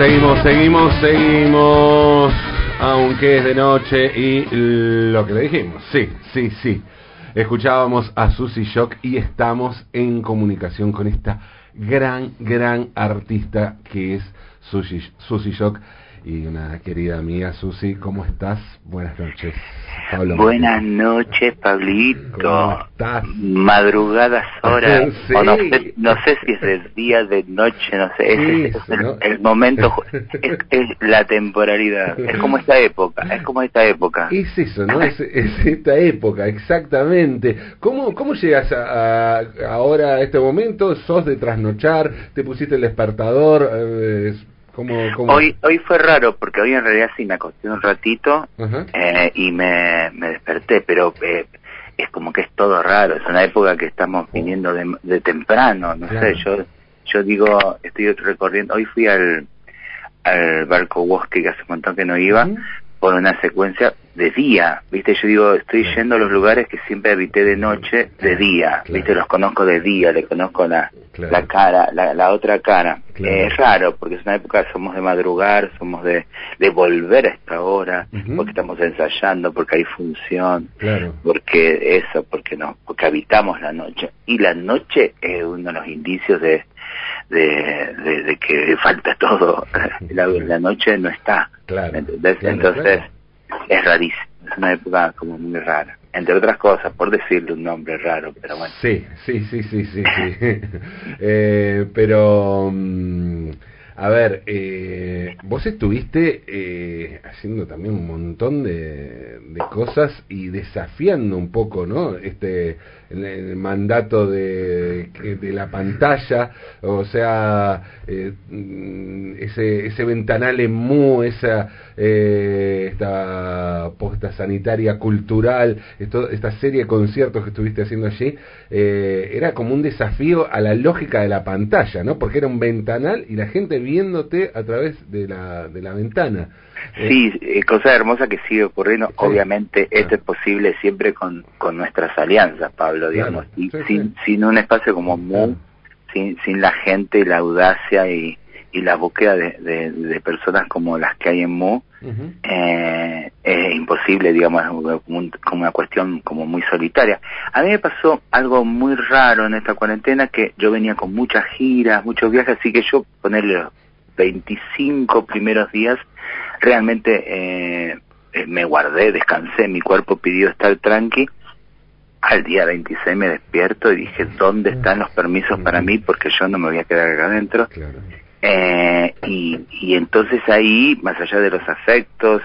seguimos, seguimos, seguimos. Aunque es de noche y lo que le dijimos. Sí, sí, sí. Escuchábamos a Susy Shock y estamos en comunicación con esta gran, gran artista que es Susy, Shock y una querida amiga Susi, ¿cómo estás? Buenas noches. Pablo Buenas noches, Pablito. ¿Cómo estás? Madrugadas horas. no, sé, si es de día, de noche, no sé. Es, el, momento, es, la temporalidad. Es como esta época, es como esta época. Es eso, ¿no? Es, esta época, exactamente. ¿Cómo, cómo llegas a, ahora a este momento? ¿Sos de trasnochar? ¿Te pusiste el despertador? Eh, Hoy hoy fue raro porque hoy en realidad sí me acosté un ratito eh, y me, me desperté, pero eh, es como que es todo raro, es una época que estamos oh. viniendo de, temprano, no sé, yo yo digo, estoy recorriendo, hoy fui al, al barco bosque que hace un montón que no iba, por una secuencia de día, ¿viste? Yo digo, estoy yendo a los lugares que siempre habité de noche, de día, ¿viste? Los conozco de día, le conozco la, la cara, la, la otra cara. es raro, porque es una época, somos de madrugar, somos de, de volver a esta hora, porque estamos ensayando, porque hay función, porque eso, porque no, porque habitamos la noche. Y la noche es uno de los indicios de, de, de, que falta todo. La, la, noche no está. Entonces, es rarísimo. Es una época como muy rara. Entre otras cosas, por decirle un nombre raro, pero bueno. Sí, sí, sí, sí, sí. sí. eh, pero... Mm, a ver, eh, vos estuviste eh, haciendo también un montón de, de, cosas y desafiando un poco, ¿no? Este, el, mandato de, de, la pantalla, o sea, eh, mm, ese, ese ventanal en mu, esa eh, esta posta sanitaria cultural, esto, esta serie de conciertos que estuviste haciendo allí, eh, era como un desafío a la lógica de la pantalla, ¿no? Porque era un ventanal y la gente viéndote a través de la, de la ventana. Sí, eh, cosa hermosa que sigue ocurriendo. Obviamente esto es posible siempre con, con nuestras alianzas, Pablo, digamos. y sin, sin un espacio como MU, sin, sin la gente y la audacia y, y la búsqueda de, de, personas como las que hay en MU, eh, es imposible, digamos, como, como, una cuestión como muy solitaria. A mí me pasó algo muy raro en esta cuarentena, que yo venía con muchas giras, muchos viajes, así que yo ponerle los 25 primeros días realmente eh, eh, me guardé, descansé, mi cuerpo pidió estar tranqui. Al día 26 me despierto y dije, ¿dónde están los permisos para mí? Porque yo no me voy a quedar acá adentro. Eh, y, y entonces ahí, más allá de los afectos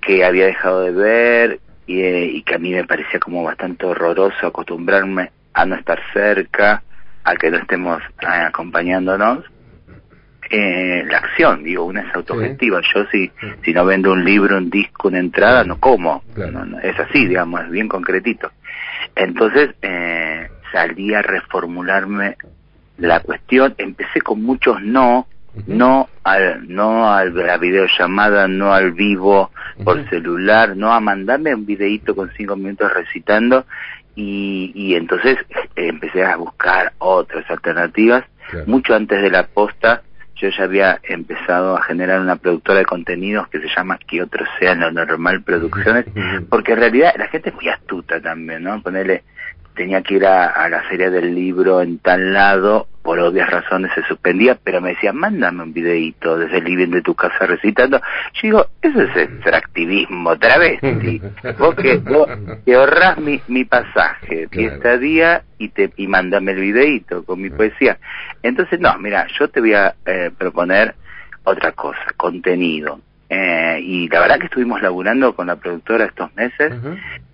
que había dejado de ver y, y que a mí me parecía como bastante horroroso acostumbrarme a no estar cerca, a que no estemos acompañándonos, eh, la acción, digo, una es autogestiva. Yo si, si no vendo un libro, un disco, una entrada, no como. es así, digamos, es bien concretito. Entonces eh, salí a reformularme la cuestión, empecé con muchos no, no al no a la videollamada, no al vivo por celular, no a mandarme un videíto con cinco minutos recitando y, y entonces eh, empecé a buscar otras alternativas. Mucho antes de la posta yo ya había empezado a generar una productora de contenidos que se llama Que Otro Sea Lo Normal Producciones, porque en realidad la gente es muy astuta también, ¿no? Ponerle, tenía que ir a, la feria del libro en tal lado, por obvias razones se suspendía, pero me decía, mándame un videíto desde el living de tu casa recitando. Yo digo, eso es extractivismo, otra vez. vos que, vos que ahorrás mi, mi pasaje, mi estadía y, te, y mándame el videíto con mi poesía. Entonces, no, mira, yo te voy a eh, proponer otra cosa, contenido. Eh, y la verdad que estuvimos laburando con la productora estos meses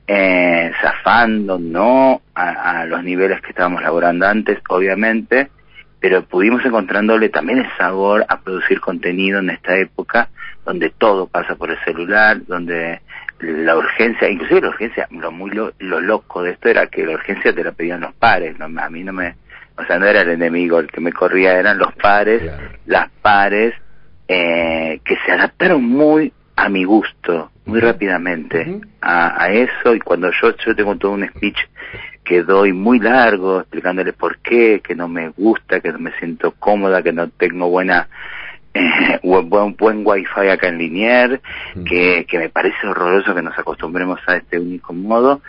eh, zafando, no a, los niveles que estábamos laborando antes, obviamente, pero pudimos encontrándole también el sabor a producir contenido en esta época donde todo pasa por el celular, donde la urgencia, inclusive la urgencia, lo muy lo, loco de esto era que la urgencia te la pedían los pares, no, a mí no me, o sea, no era el enemigo el que me corría, eran los pares, las pares, eh, que se adaptaron muy a mi gusto muy rápidamente a, a, eso. Y cuando yo, yo tengo todo un speech que doy muy largo explicándole por qué, que no me gusta, que no me siento cómoda, que no tengo buena eh, buen, buen wifi acá en Linier, que, que me parece horroroso que nos acostumbremos a este único modo,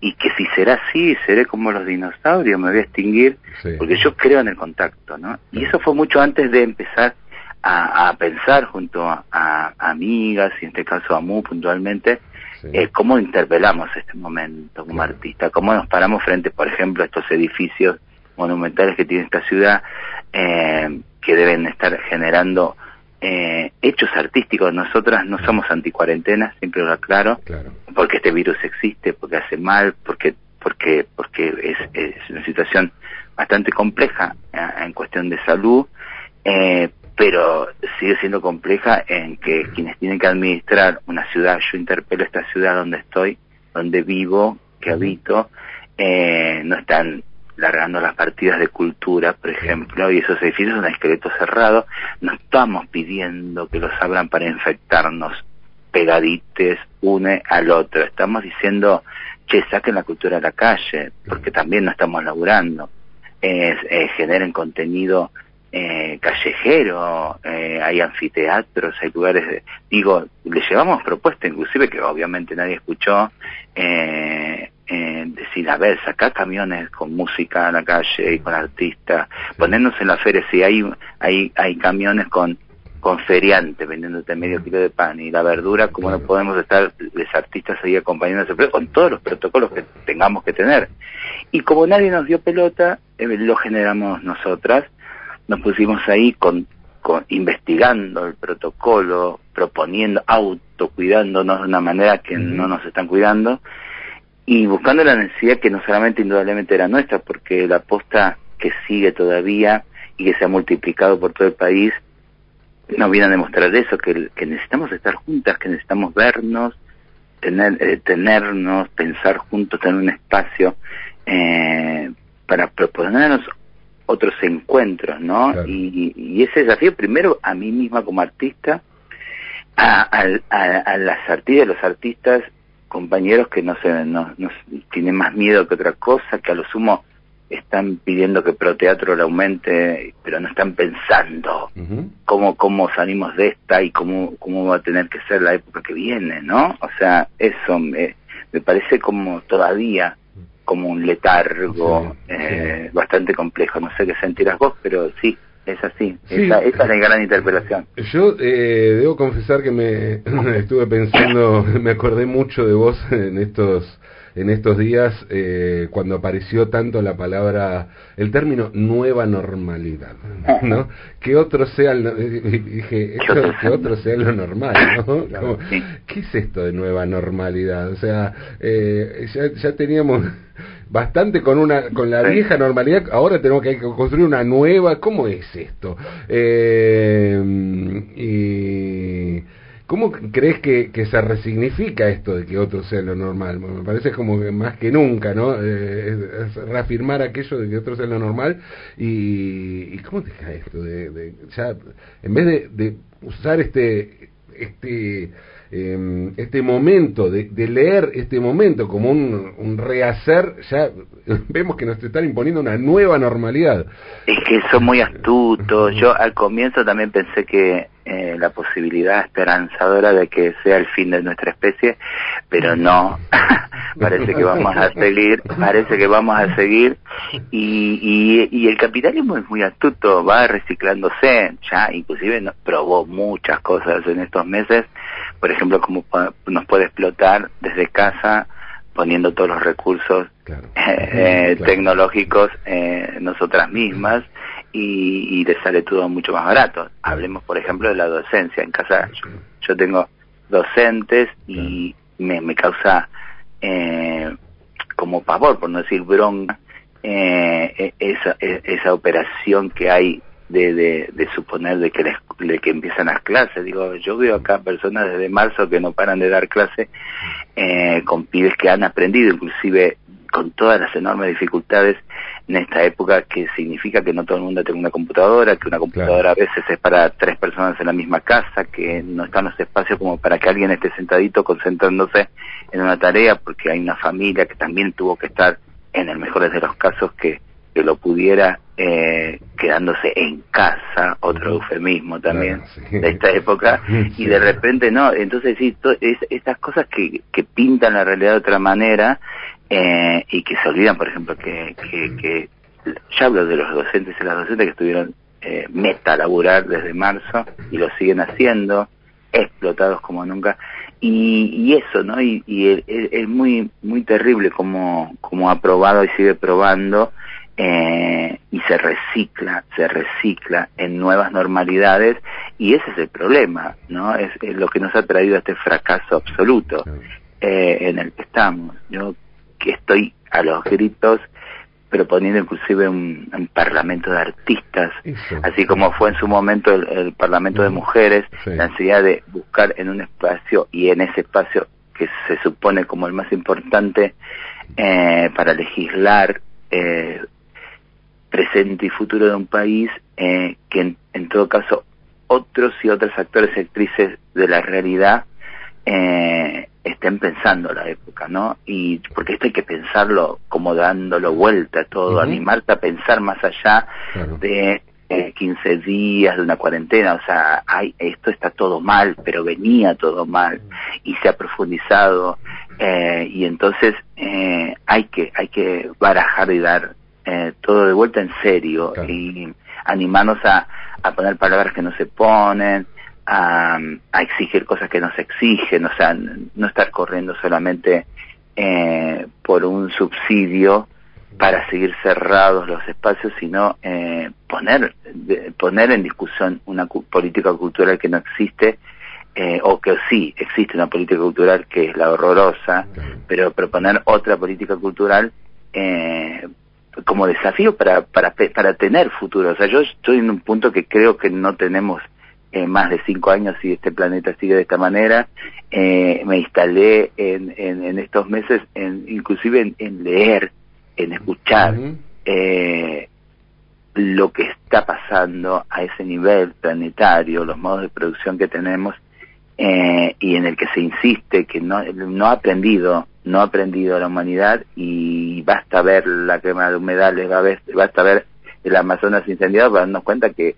y que si será así, seré como los dinosaurios, me voy a extinguir, porque yo creo en el contacto, ¿no? Y eso fue mucho antes de empezar a, pensar junto a, amigas, y en este caso a Mu puntualmente, eh, cómo interpelamos este momento como artista, cómo nos paramos frente, por ejemplo, a estos edificios monumentales que tiene esta ciudad, eh, que deben estar generando eh, hechos artísticos. Nosotras no somos anticuarentena, siempre lo aclaro, porque este virus existe, porque hace mal, porque porque porque es, es una situación bastante compleja en cuestión de salud, eh, pero sigue siendo compleja en que quienes tienen que administrar una ciudad, yo interpelo esta ciudad donde estoy, donde vivo, que habito, eh, no están largando las partidas de cultura, por ejemplo, y esos edificios son esqueletos cerrados, no estamos pidiendo que los abran para infectarnos. Pegadites une al otro, estamos diciendo, che, saquen la cultura a la calle, porque también no estamos laburando, eh, generen contenido eh, callejero, eh, hay anfiteatros, hay lugares, digo, le llevamos propuestas, inclusive que obviamente nadie escuchó, eh, eh, decir, a ver, sacar camiones con música a la calle y con artistas, ponernos en la feria, si hay, hay, hay camiones con con feriante vendiéndote medio kilo de pan y la verdura, como no podemos estar los artistas ahí acompañándose, con todos los protocolos que tengamos que tener. Y como nadie nos dio pelota, lo generamos nosotras, nos pusimos ahí con, con investigando el protocolo, proponiendo, autocuidándonos de una manera que no nos están cuidando y buscando la necesidad que no solamente indudablemente era nuestra, porque la aposta que sigue todavía y que se ha multiplicado por todo el país nos viene a demostrar eso, que, que necesitamos estar juntas, que necesitamos vernos, tener, eh, tenernos, pensar juntos, tener un espacio eh, para proponernos otros encuentros, ¿no? Y, ese desafío primero a mí misma como artista, a, a, las artistas, los artistas, compañeros que no se no, tienen más miedo que otra cosa, que a lo sumo están pidiendo que Proteatro lo aumente, pero no están pensando cómo, cómo salimos de esta y cómo, cómo va a tener que ser la época que viene, ¿no? O sea, eso me, me parece como todavía como un letargo eh, bastante complejo. No sé qué sentirás vos, pero sí, es así. Esa, es la gran interpelación. Yo eh, debo confesar que me estuve pensando, me acordé mucho de vos en estos en estos días eh, cuando apareció tanto la palabra, el término nueva normalidad, ¿no? que otro sea, el, dije, que otro sea lo normal, ¿no? ¿Qué es esto de nueva normalidad? O sea, eh, ya, ya teníamos bastante con una con la vieja normalidad ahora tenemos que construir una nueva cómo es esto eh, y ¿Cómo crees que, que, se resignifica esto de que otro sea lo normal? me parece como que más que nunca, ¿no? Eh, reafirmar aquello de que otro sea lo normal. ¿Y, y cómo te cae esto? De, de, ya, en vez de, de usar este, este eh, este momento, de, de, leer este momento como un, un, rehacer, ya vemos que nos están imponiendo una nueva normalidad. Es que son muy astutos. Yo al comienzo también pensé que eh, la posibilidad esperanzadora de que sea el fin de nuestra especie, pero no. parece que vamos a seguir, parece que vamos a seguir. Y, y, y el capitalismo es muy astuto, va reciclándose, ya inclusive nos probó muchas cosas en estos meses por ejemplo, cómo nos puede explotar desde casa poniendo todos los recursos eh, tecnológicos eh, nosotras mismas y, y le sale todo mucho más barato. Hablemos, por ejemplo, de la docencia. En casa yo, tengo docentes y me, me causa eh, como pavor, por no decir bronca, eh, e, esa, e, esa operación que hay de, de, de suponer de que, de que empiezan las clases. Digo, yo veo acá personas desde marzo que no paran de dar clases eh, con pibes que han aprendido, inclusive con todas las enormes dificultades en esta época que significa que no todo el mundo tenga una computadora, que una computadora a veces es para tres personas en la misma casa, que no están los espacios como para que alguien esté sentadito concentrándose en una tarea porque hay una familia que también tuvo que estar en el mejor de los casos que que lo pudiera eh, quedándose en casa, otro eufemismo también de esta época, y de repente no, entonces sí, es, estas cosas que, que pintan la realidad de otra manera eh, y que se olvidan, por ejemplo, que, que, que ya hablo de los docentes y las docentes que estuvieron eh, meta laburar desde marzo y lo siguen haciendo, explotados como nunca, y, y eso, ¿no? Y, y es, muy muy terrible como, como ha probado y sigue probando eh, y se recicla, se recicla en nuevas normalidades y ese es el problema, ¿no? Es, lo que nos ha traído a este fracaso absoluto eh, en el que estamos. Yo que estoy a los gritos proponiendo inclusive un, parlamento de artistas, así como fue en su momento el, parlamento de mujeres, la necesidad de buscar en un espacio y en ese espacio que se supone como el más importante eh, para legislar eh, presente y futuro de un país, eh, que en, todo caso otros y otras actores y actrices de la realidad eh, estén pensando la época, ¿no? Y porque esto hay que pensarlo como dándolo vuelta todo, animarte a pensar más allá de eh, 15 días de una cuarentena, o sea, hay, esto está todo mal, pero venía todo mal y se ha profundizado eh, y entonces eh, hay que hay que barajar y dar eh, todo de vuelta en serio y animarnos a, a poner palabras que no se ponen, a, exigir cosas que nos exigen, o sea, no estar corriendo solamente eh, por un subsidio para seguir cerrados los espacios, sino eh, poner, poner en discusión una política cultural que no existe, eh, o que sí existe una política cultural que es la horrorosa, pero proponer otra política cultural eh, como desafío para, para, para tener futuro. O sea, yo estoy en un punto que creo que no tenemos eh, más de cinco años si este planeta sigue de esta manera. Eh, me instalé en, en, estos meses, en, inclusive en, leer, en escuchar eh, lo que está pasando a ese nivel planetario, los modos de producción que tenemos y en el que se insiste que no, no ha aprendido, no ha aprendido la humanidad y basta ver la quema de humedales, basta ver el Amazonas incendiado para darnos cuenta que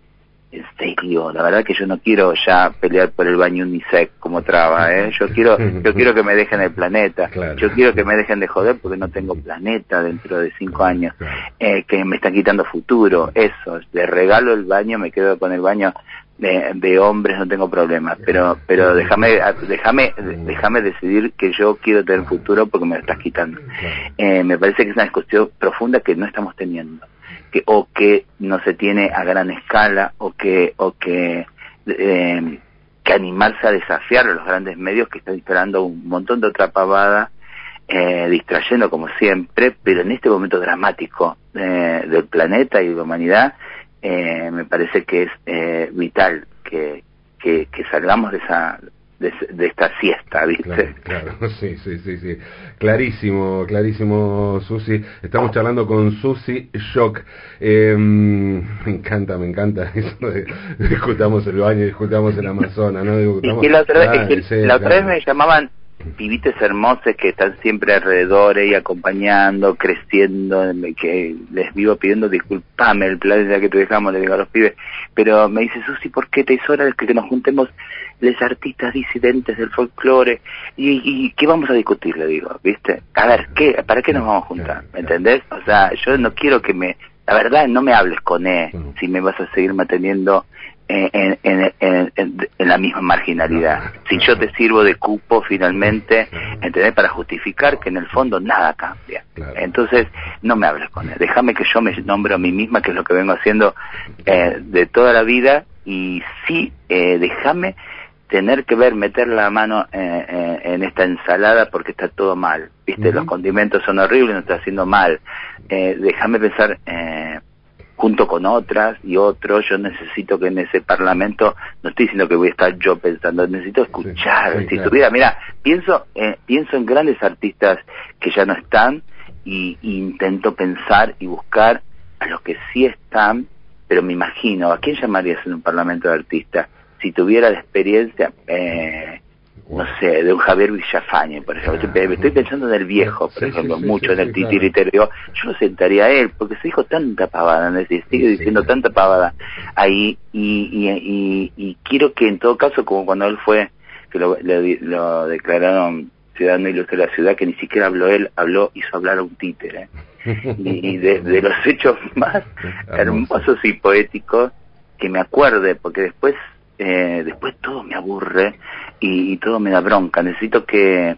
en serio, la verdad que yo no quiero ya pelear por el baño unisex como traba, ¿eh? Yo quiero, yo quiero que me dejen el planeta, yo quiero que me dejen de joder porque no tengo planeta dentro de cinco años, eh, que me están quitando futuro, eso, le regalo el baño, me quedo con el baño de, de hombres, no tengo problema, pero, pero déjame, déjame, déjame decidir que yo quiero tener futuro porque me lo estás quitando. Eh, me parece que es una discusión profunda que no estamos teniendo que o que no se tiene a gran escala o que o que eh, que animarse a desafiar a los grandes medios que están instalando un montón de otra pavada eh, distrayendo como siempre pero en este momento dramático eh, del planeta y de la humanidad eh, me parece que es eh, vital que, que salgamos de esa de, esta siesta, ¿viste? Claro, sí, sí, sí, sí. Clarísimo, clarísimo, Susi. Estamos charlando con Susi Shock. Em, me encanta, me encanta eso de discutamos el baño, discutamos el Amazonas, ¿no? y la otra, vez, la otra vez me llamaban pibites hermosos que están siempre alrededor y acompañando, creciendo, que les vivo pidiendo disculpame el planeta que te dejamos, le digo a los pibes, pero me dice Susi, ¿por qué te es hora de que nos juntemos los artistas disidentes del folclore? ¿Y, y qué vamos a discutir? Le digo, ¿viste? A ver, ¿qué, ¿para qué nos vamos a juntar? ¿Me entendés? O sea, yo no quiero que me... La verdad, no me hables con E si me vas a seguir manteniendo en, en, en, en, la misma marginalidad. Si yo te sirvo de cupo finalmente, ¿entendés? Para justificar que en el fondo nada cambia. Entonces, no me hables con él. Déjame que yo me nombre a mí misma, que es lo que vengo haciendo eh, de toda la vida, y sí, eh, déjame tener que ver, meter la mano eh, eh en esta ensalada porque está todo mal. ¿Viste? Los condimentos son horribles, no está haciendo mal. Eh, déjame pensar... Junto con otras y otros, yo necesito que en ese parlamento, no estoy diciendo que voy a estar yo pensando, necesito escuchar, si estuviera, mira, pienso, eh, pienso en grandes artistas que ya no están y, intento pensar y buscar a los que sí están, pero me imagino, ¿a quién llamarías en un parlamento de artistas? Si tuviera la experiencia, eh, no sé, de un Javier Villafañe, por ejemplo. estoy pensando en el viejo, por ejemplo, mucho en el titiritero. Yo no sentaría a él, porque se dijo tanta pavada, ¿no? sigue diciendo tanta pavada ahí, y, y, y, quiero que en todo caso, como cuando él fue, que lo, lo, declararon ciudadano ilustre de la ciudad, que ni siquiera habló él, habló, hizo hablar a un títere. y, de, de, los hechos más hermosos y poéticos que me acuerde, porque después eh, después todo me aburre y, todo me da bronca. Necesito que,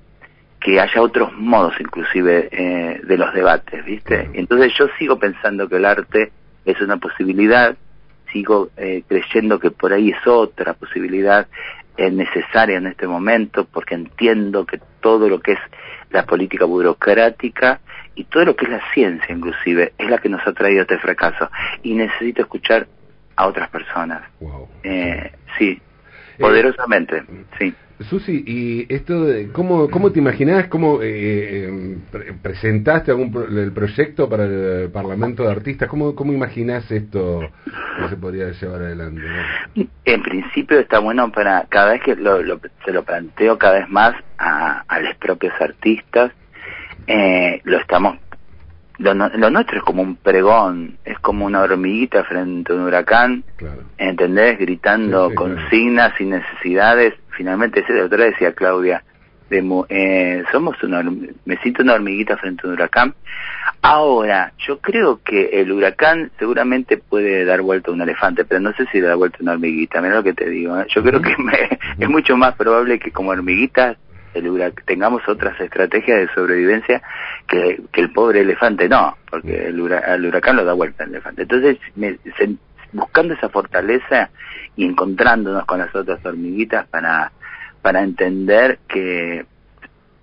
que haya otros modos inclusive eh, de los debates, ¿viste? Entonces yo sigo pensando que el arte es una posibilidad, sigo eh, creyendo que por ahí es otra posibilidad es necesaria en este momento porque entiendo que todo lo que es la política burocrática y todo lo que es la ciencia inclusive es la que nos ha traído este fracaso y necesito escuchar a otras personas. Eh, sí, eh, poderosamente, sí. Susi, ¿y esto de, cómo, cómo te imaginás, cómo eh, em, presentaste algún el proyecto para el Parlamento de Artistas? ¿Cómo, cómo imaginás esto que se podría llevar adelante? En principio está bueno para cada vez que lo, se lo planteo cada vez más a, a los propios artistas, eh, lo estamos lo, lo, nuestro es como un pregón, es como una hormiguita frente a un huracán, ¿entendés? Gritando consignas y necesidades. Finalmente, ese de otra decía Claudia, de, eh, somos una, me siento una hormiguita frente a un huracán. Ahora, yo creo que el huracán seguramente puede dar vuelta a un elefante, pero no sé si da vuelta a una hormiguita, mira lo que te digo. ¿eh? Yo creo que es mucho más probable que como hormiguitas el tengamos otras estrategias de sobrevivencia que, el pobre elefante no, porque el, huracán lo da vuelta al elefante. Entonces, buscando esa fortaleza y encontrándonos con las otras hormiguitas para, para entender que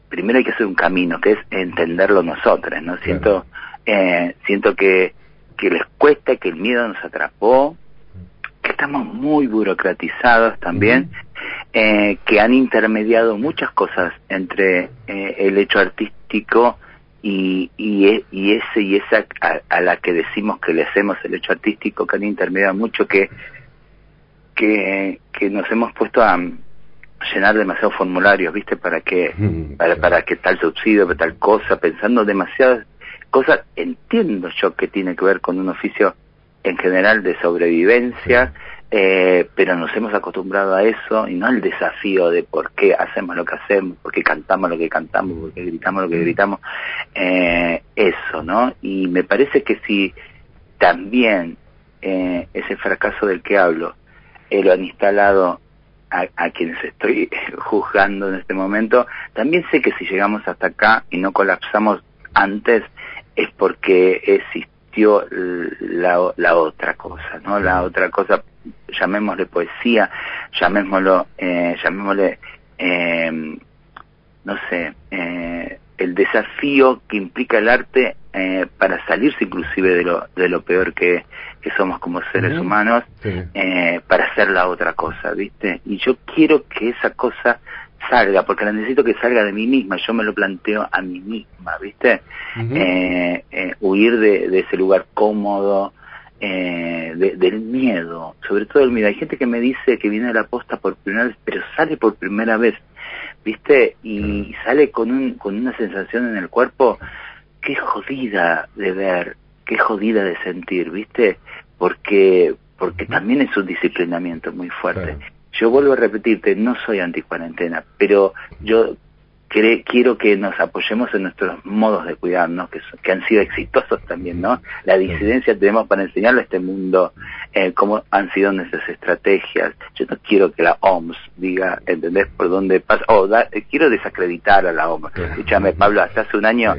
primero hay que hacer un camino, que es entenderlo nosotros, ¿no? Siento, eh, siento que, que les cuesta, que el miedo nos atrapó, que estamos muy burocratizados también, eh, que han intermediado muchas cosas entre eh, el hecho artístico y, y, e, y ese y esa a, la que decimos que le hacemos el hecho artístico, que han intermediado mucho, que, que, que nos hemos puesto a llenar demasiados formularios, ¿viste? Para que, para, para que tal subsidio, para tal cosa, pensando demasiadas cosas. Entiendo yo que tiene que ver con un oficio en general de sobrevivencia, eh, pero nos hemos acostumbrado a eso y no al desafío de por qué hacemos lo que hacemos, por qué cantamos lo que cantamos, por qué gritamos lo que gritamos, eh, eso, ¿no? Y me parece que si también eh, ese fracaso del que hablo lo han instalado a, a, quienes estoy juzgando en este momento, también sé que si llegamos hasta acá y no colapsamos antes es porque existió la, la otra cosa, ¿no? La otra cosa llamémosle poesía, llamémoslo, eh, llamémosle, eh, no sé, eh, el desafío que implica el arte eh, para salirse inclusive de lo, de lo peor que, que somos como seres humanos, eh, para hacer la otra cosa, ¿viste? Y yo quiero que esa cosa salga, porque la necesito que salga de mí misma, yo me lo planteo a mí misma, ¿viste? eh, eh, huir de, de, ese lugar cómodo, eh, del miedo, sobre todo el miedo. Hay gente que me dice que viene a la posta por primera vez, pero sale por primera vez, ¿viste? Y sale con, un, con una sensación en el cuerpo que jodida de ver, que jodida de sentir, ¿viste? Porque, porque también es un disciplinamiento muy fuerte. Yo vuelvo a repetirte, no soy anti-cuarentena, pero yo quiero que nos apoyemos en nuestros modos de cuidarnos, que, que han sido exitosos también, ¿no? La disidencia tenemos para enseñarle a este mundo eh, cómo han sido nuestras estrategias. Yo no quiero que la OMS diga, ¿entendés? Por dónde pasa, o eh, quiero desacreditar a la OMS. Escúchame, Pablo, hasta hace un año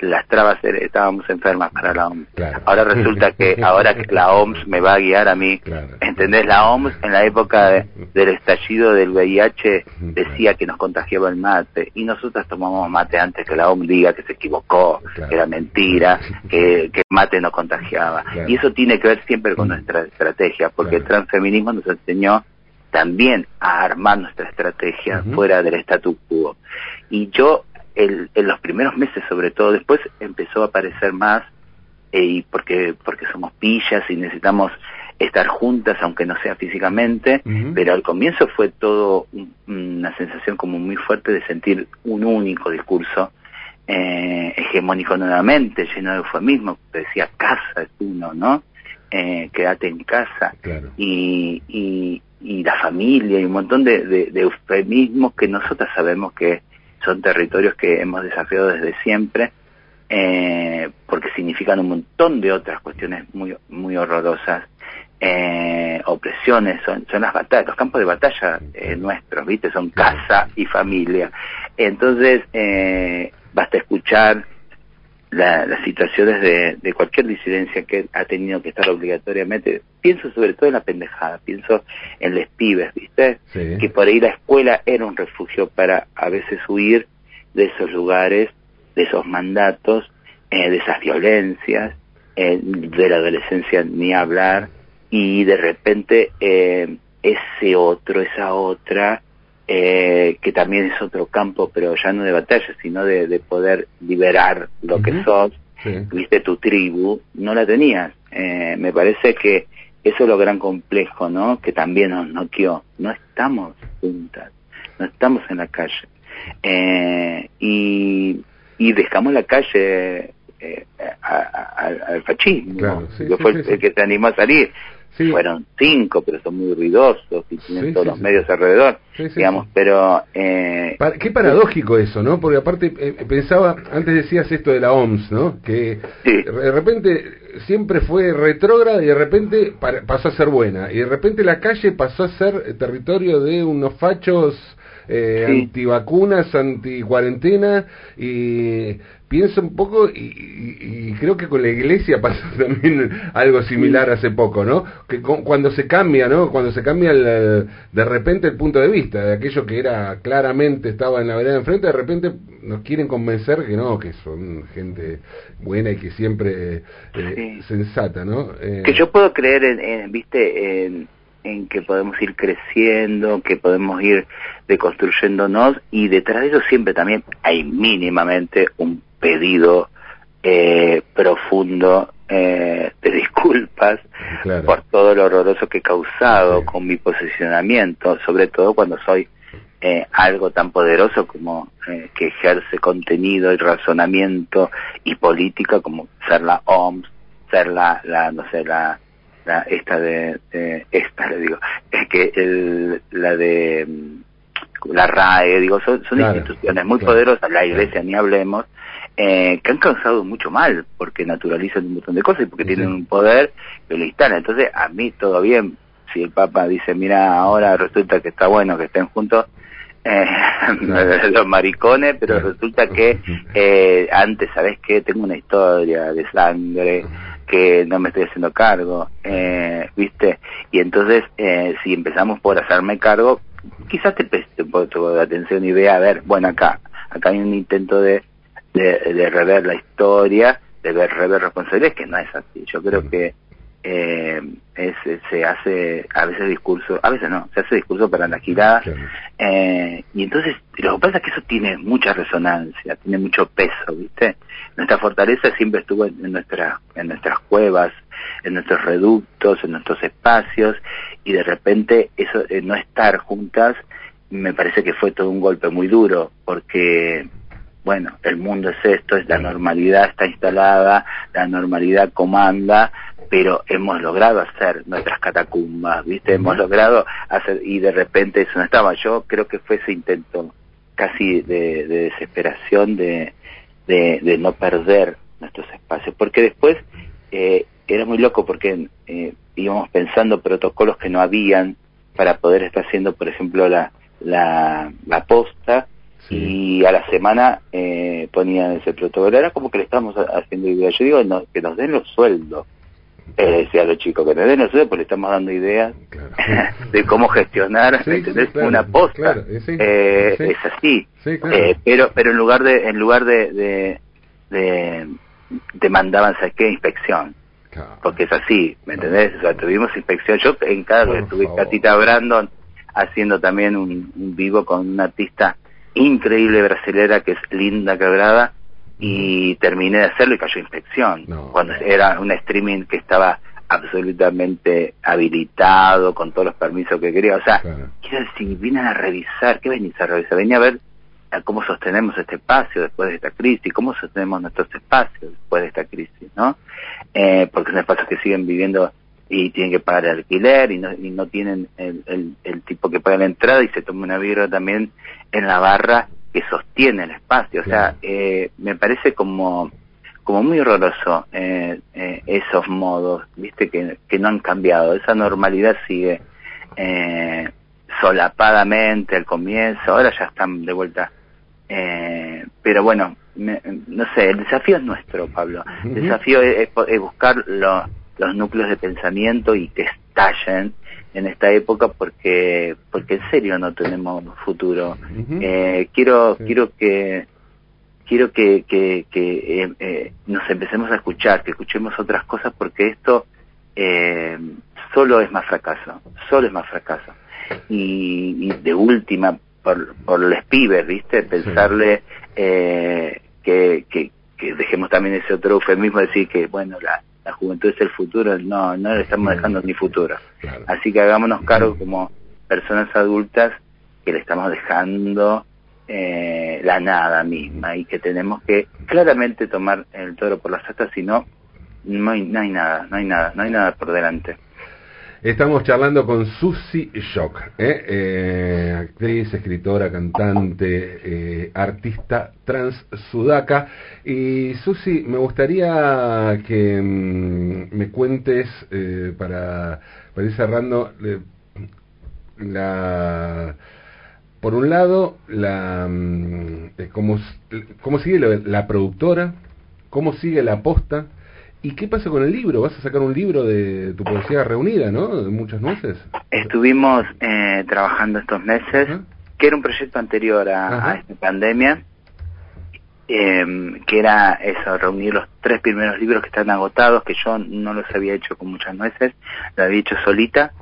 las trabas estábamos enfermas para la OMS. Ahora resulta que ahora que la OMS me va a guiar a mí, ¿entendés? La OMS en la época del estallido del VIH decía que nos contagiaba el mate y nosotros tomamos mate antes que la OMS diga que se equivocó, que era mentira, que, que el mate no contagiaba. Y eso tiene que ver siempre con nuestra estrategia, porque el transfeminismo nos enseñó también a armar nuestra estrategia fuera del statu quo. Y yo en los primeros meses sobre todo, después empezó a aparecer más, eh, y porque, porque somos pillas y necesitamos estar juntas, aunque no sea físicamente, pero al comienzo fue todo una sensación como muy fuerte de sentir un único discurso eh, hegemónico nuevamente, lleno de eufemismo, decía casa es uno, ¿no? Eh, quédate en casa y, y, y, la familia y un montón de, de, eufemismos que nosotros sabemos que son territorios que hemos desafiado desde siempre eh, porque significan un montón de otras cuestiones muy muy horrorosas eh, opresiones son, son las batallas los campos de batalla eh, nuestros viste son casa y familia. Entonces eh, basta escuchar las situaciones de, cualquier disidencia que ha tenido que estar obligatoriamente. Pienso sobre todo en la pendejada, pienso en los pibes, ¿viste? Que por ahí la escuela era un refugio para a veces huir de esos lugares, de esos mandatos, eh, de esas violencias, eh, de la adolescencia ni hablar, y de repente eh, ese otro, esa otra, eh, que también es otro campo, pero ya no de batalla, sino de, poder liberar lo que sos, viste, tu tribu, no la tenías. Eh, me parece que eso es lo gran complejo, ¿no? Que también nos noqueó. No estamos juntas, no estamos en la calle. Eh, y, y dejamos la calle al fascismo, que fue el, que te animó a salir. Fueron cinco, pero son muy ruidosos y tienen todos los medios alrededor, digamos, pero... Eh, qué paradójico eso, ¿no? Porque aparte eh, pensaba, antes decías esto de la OMS, ¿no? Que de repente siempre fue retrógrada y de repente pasó a ser buena, y de repente la calle pasó a ser territorio de unos fachos eh, antivacunas, anti-cuarentena, y pienso un poco, y, creo que con la iglesia pasó también algo similar hace poco, ¿no? Que cuando se cambia, ¿no? Cuando se cambia de repente el punto de vista de aquello que era claramente estaba en la vereda de enfrente, de repente nos quieren convencer que no, que son gente buena y que siempre eh, sensata, ¿no? Eh, que yo puedo creer en, viste, en en que podemos ir creciendo, que podemos ir deconstruyéndonos y detrás de eso siempre también hay mínimamente un pedido eh, profundo eh, de disculpas por todo lo horroroso que he causado con mi posicionamiento, sobre todo cuando soy eh, algo tan poderoso como eh, que ejerce contenido y razonamiento y política como ser la OMS, ser la, la no sé, la esta de, esta le digo es que el, la de mm, la RAE digo son, son instituciones muy poderosas la iglesia ni hablemos eh, que han causado mucho mal porque naturalizan un montón de cosas y porque tienen un poder que lo instalan entonces a mí todo bien si el Papa dice mira ahora resulta que está bueno que estén juntos eh, los maricones, pero resulta que eh, antes, ¿sabes qué? Tengo una historia de sangre, que no me estoy haciendo cargo, eh, ¿viste? Y entonces, eh, si empezamos por hacerme cargo, quizás te preste un poco de atención y vea, a ver, bueno, acá, acá hay un intento de, de, rever la historia, de ver, rever responsabilidades, que no es así. Yo creo que eh, es, se hace a veces discurso, a veces no, se hace discurso para la girada, eh, y entonces lo que pasa es que eso tiene mucha resonancia, tiene mucho peso, ¿viste? Nuestra fortaleza siempre estuvo en, en nuestras en nuestras cuevas, en nuestros reductos, en nuestros espacios, y de repente eso, eh, no estar juntas, me parece que fue todo un golpe muy duro, porque bueno, el mundo es esto, es la normalidad está instalada, la normalidad comanda, pero hemos logrado hacer nuestras catacumbas, ¿viste? Hemos logrado hacer, y de repente eso no estaba. Yo creo que fue ese intento casi de, desesperación de, de, no perder nuestros espacios, porque después eh, era muy loco porque eh, íbamos pensando protocolos que no habían para poder estar haciendo, por ejemplo, la, la, la posta, y a la semana eh, ponían ese protocolo. Era como que le estábamos haciendo idea. Yo digo que nos den los sueldos. Eh, decía a los chicos que no den no sé, pues le estamos dando ideas de cómo gestionar una posta. Eh, es así. Eh, pero pero en lugar de en lugar de de, de, de mandaban ¿sabes qué? inspección. Porque es así ¿me entendés? o sea tuvimos inspección. Yo en cada estuve Catita Brandon haciendo también un, un vivo con una artista increíble brasilera que es Linda Quebrada y terminé de hacerlo y cayó inspección. cuando era un streaming que estaba absolutamente habilitado, con todos los permisos que quería. O sea, quiero decir, vienen a revisar, ¿qué venís a revisar? Venía a ver cómo sostenemos este espacio después de esta crisis, cómo sostenemos nuestros espacios después de esta crisis, ¿no? Eh, porque son espacios que siguen viviendo y tienen que pagar el alquiler y no, y no tienen el, el, tipo que paga la entrada y se toma una birra también en la barra que sostiene el espacio. O sea, eh, me parece como como muy horroroso eh, eh, esos modos, viste, que, que no han cambiado. Esa normalidad sigue eh, solapadamente al comienzo, ahora ya están de vuelta. Eh, pero bueno, no sé, el desafío es nuestro, Pablo. El desafío es, buscar los núcleos de pensamiento y que estallen en esta época porque porque en serio no tenemos futuro. eh, quiero quiero que quiero que, que, que eh, eh, nos empecemos a escuchar, que escuchemos otras cosas, porque esto eh, solo es más fracaso, solo es más fracaso. Y, de última, por, por los pibes, ¿viste? Pensarle eh, que, que, que, dejemos también ese otro eufemismo, decir que, bueno, la, la juventud es el futuro, no, no le estamos dejando ni futuro. Así que hagámonos cargo como personas adultas que le estamos dejando eh, la nada misma y que tenemos que claramente tomar el toro por las astas, si no, no hay, no hay nada, no hay nada, no hay nada por delante. Estamos charlando con Susi Shock, ¿eh? Eh, actriz, escritora, cantante, eh, artista trans sudaca. Y Susi, me gustaría que mm, me cuentes, para, para ir cerrando, la por un lado, la, mm, eh, cómo, cómo sigue la, productora, cómo sigue la posta, y qué pasa con el libro. ¿Vas a sacar un libro de tu poesía reunida, no? De muchas nueces. Estuvimos eh, trabajando estos meses, que era un proyecto anterior a, esta pandemia, em, que era eso, reunir los tres primeros libros que están agotados, que yo no los había hecho con muchas nueces, lo había hecho solita,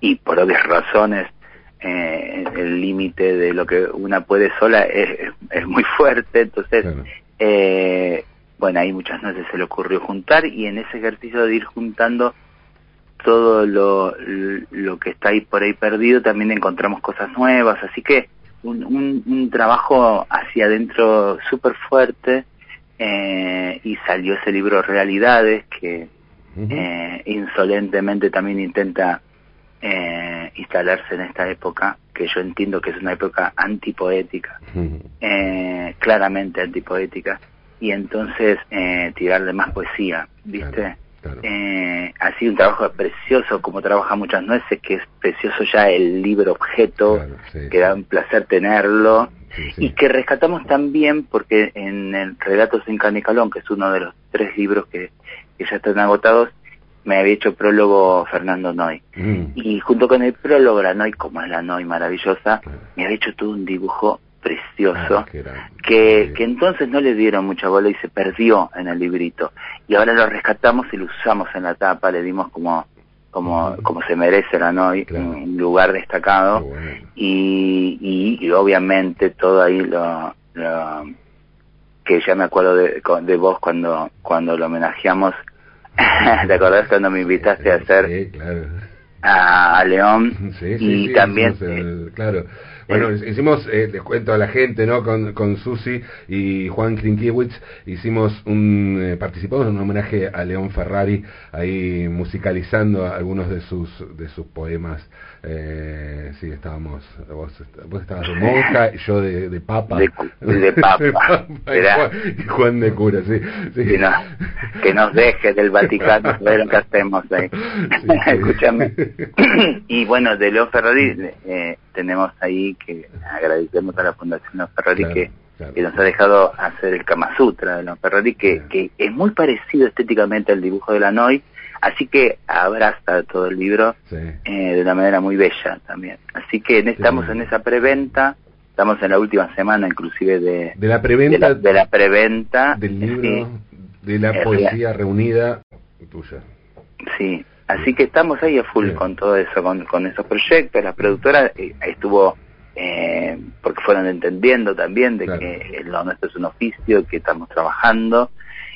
y por obvias razones eh, el límite de lo que una puede sola es, es muy fuerte, entonces, eh, bueno, ahí muchas veces se le ocurrió juntar y en ese ejercicio de ir juntando todo lo, lo que está ahí por ahí perdido, también encontramos cosas nuevas, así que un, un, trabajo hacia adentro súper fuerte eh, y salió ese libro Realidades que eh, insolentemente también intenta eh, instalarse en esta época, que yo entiendo que es una época antipoética, eh, claramente antipoética, y entonces eh, tirarle más poesía, ¿viste? Eh, ha sido un trabajo precioso, como trabaja muchas nueces, que es precioso ya el libro objeto, que da un placer tenerlo, y que rescatamos también porque en el Relatos en Canicalón, que es uno de los tres libros que, que ya están agotados, me había hecho prólogo Fernando Noy. Mm. Y junto con el prólogo, la Noy, como es la Noy maravillosa, me había hecho todo un dibujo precioso ah, que, que entonces no le dieron mucha bola y se perdió en el librito. Y ahora lo rescatamos y lo usamos en la tapa, le dimos como como, como se merece la Noy, un lugar destacado. Y, y, obviamente todo ahí lo, que ya me acuerdo de, de vos cuando, cuando lo homenajeamos ¿Te acordás cuando me invitaste a hacer sí, claro. a, León? Sí, sí, y también... claro. Bueno, hicimos, eh, les cuento a la gente, ¿no? Con, con Susi y Juan Krinkiewicz, hicimos un, eh, participamos en un homenaje a León Ferrari, ahí musicalizando algunos de sus, de sus poemas. Eh, sí, estábamos, vos, vos estabas de monja, yo de, de papa. De, de papa. y, Juan, de cura, sí. sí. que nos deje del Vaticano, ver lo que hacemos ahí. Escúchame. y bueno, de León Ferrari eh, tenemos ahí que agradecemos a la Fundación Ferrari que, que, nos ha dejado hacer el Kama Sutra de León Ferrari, que, que es muy parecido estéticamente al dibujo de la Noy, así que abraza todo el libro eh, de una manera muy bella también. Así que estamos en esa preventa, estamos en la última semana inclusive de, de la preventa de la, preventa del libro de la poesía reunida tuya. Sí, Así que estamos ahí a full con todo eso, con, con esos proyectos. La productora eh, estuvo, eh, porque fueron entendiendo también de que lo nuestro es un oficio, que estamos trabajando.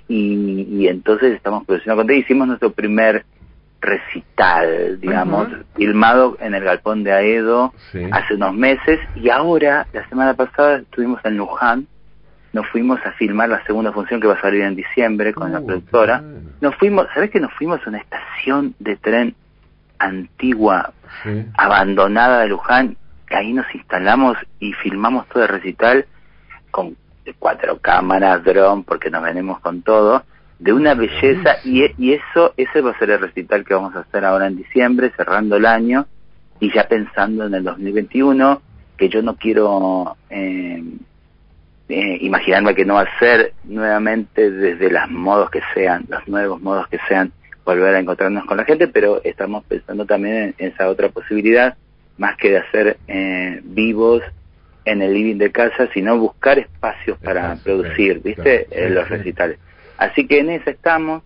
Y, y entonces estamos produciendo contenido. Hicimos nuestro primer recital, digamos, filmado en el galpón de Aedo hace unos meses y ahora, la semana pasada, estuvimos en Luján, nos fuimos a filmar la segunda función que va a salir en diciembre con la uh, productora. Nos fuimos, ¿sabés que nos fuimos a una estación de tren antigua, abandonada de Luján? Ahí nos instalamos y filmamos todo el recital con cuatro cámaras, dron, porque nos venimos con todo de una belleza y, y eso ese va a ser el recital que vamos a hacer ahora en diciembre cerrando el año y ya pensando en el 2021 que yo no quiero eh, eh, imaginarme que no va a ser nuevamente desde los modos que sean los nuevos modos que sean volver a encontrarnos con la gente pero estamos pensando también en esa otra posibilidad más que de hacer eh, vivos en el living de casa sino buscar espacios para producir viste los recitales Así que en eso estamos.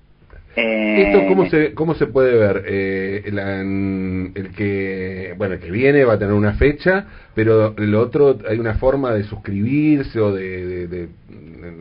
Eh, ¿Esto cómo se, cómo se puede ver? Eh, el que bueno el que viene va a tener una fecha, pero el otro hay una forma de suscribirse o de,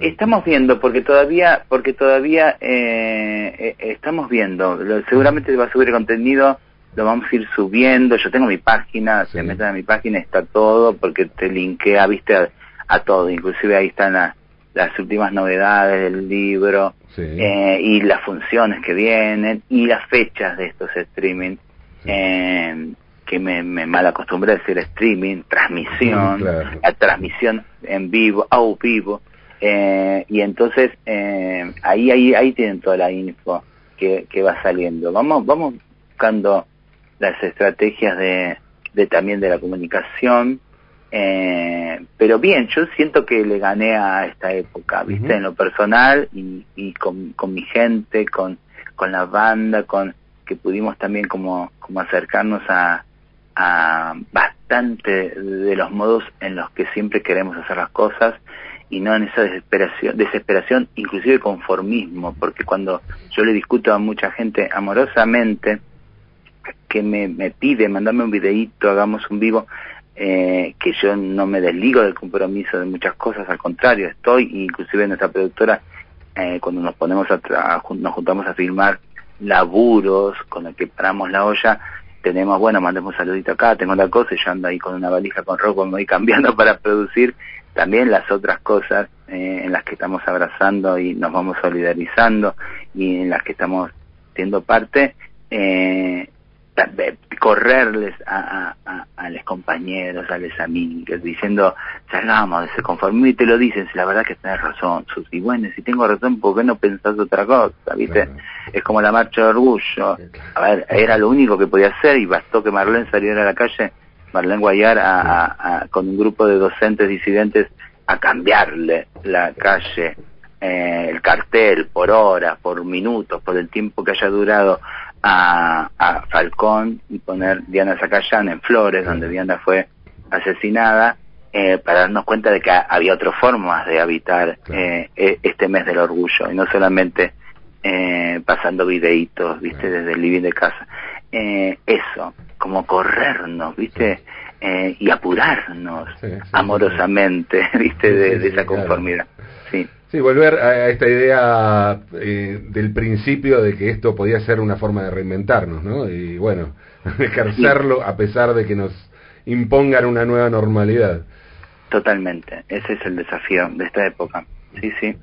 estamos viendo porque todavía porque todavía eh, eh estamos viendo seguramente va a subir el contenido lo vamos a ir subiendo. Yo tengo mi página se meten a mi página está todo porque te linkea viste a, a todo. Inclusive ahí están las las últimas novedades del libro eh, y las funciones que vienen y las fechas de estos streaming eh, que me, me mal acostumbré a decir streaming transmisión la transmisión en vivo au vivo eh, y entonces ahí ahí ahí tienen toda la info que, que va saliendo. Vamos vamos buscando las estrategias de, de también de la comunicación eh, pero bien, yo siento que le gané a esta época, ¿viste? En lo personal y, y con, con, mi gente, con, con la banda, con que pudimos también como, como acercarnos a, a bastante de los modos en los que siempre queremos hacer las cosas y no en esa desesperación, desesperación, inclusive conformismo, porque cuando yo le discuto a mucha gente amorosamente que me, me pide, mandarme un videíto, hagamos un vivo, eh, que yo no me desligo del compromiso de muchas cosas, al contrario, estoy, inclusive nuestra productora, eh, cuando nos ponemos a, nos juntamos a filmar laburos con el que paramos la olla, tenemos, bueno, mandemos un saludito acá, tengo la cosa, yo ando ahí con una valija con ropa, me voy cambiando para producir también las otras cosas eh, en las que estamos abrazando y nos vamos solidarizando y en las que estamos siendo parte, eh, correrles a, a, a, los compañeros, a los amigos, diciendo, salgamos de ese conformismo, y te lo dicen, si la verdad que tenés razón, y bueno, si tengo razón, ¿por qué no pensás otra cosa? ¿Viste? Es como la marcha de orgullo. A ver, era lo único que podía hacer y bastó que Marlene saliera a la calle, Marlene Guayar, a, con un grupo de docentes disidentes a cambiarle la calle, eh, el cartel por horas, por minutos, por el tiempo que haya durado a, a Falcón y poner Diana Zacayán en Flores, donde Diana fue asesinada, eh, para darnos cuenta de que había otras formas de habitar eh, e, este mes del orgullo y no solamente eh, pasando videitos, viste, desde el living de casa. Eh, eso, como corrernos, viste, eh, y apurarnos amorosamente, viste, de, de esa conformidad. Sí. Sí, volver a esta idea eh, del principio de que esto podía ser una forma de reinventarnos, ¿no? Y bueno, ejercerlo a pesar de que nos impongan una nueva normalidad. Totalmente, ese es el desafío de esta época. Sí, sí.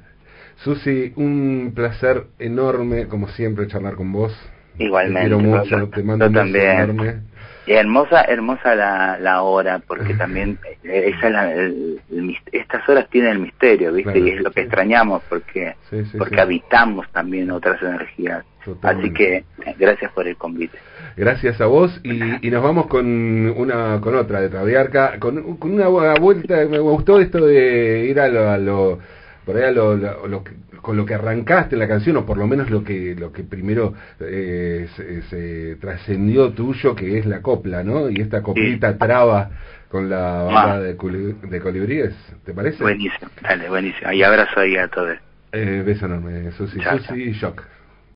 Susi, un placer enorme, como siempre, charlar con vos. Igualmente. Te quiero mucho, te mando un beso enorme. Y hermosa, hermosa la, la hora, porque también eh, esa la, estas horas tienen el misterio, ¿viste? y es lo que extrañamos, porque porque habitamos también otras energías. Así que gracias por el convite. Gracias a vos y, y nos vamos con una con otra de Traviarca, con, con una vuelta, me gustó esto de ir a lo, a lo por ahí lo, lo, con lo que arrancaste la canción, o por lo menos lo que, lo que primero eh, se, trascendió tuyo, que es la copla, ¿no? Y esta coplita traba con la banda de, de colibríes, ¿te parece? Buenísimo, dale, buenísimo. Y abrazo ahí a todos. Eh, beso enorme, Susi. Susi Shock.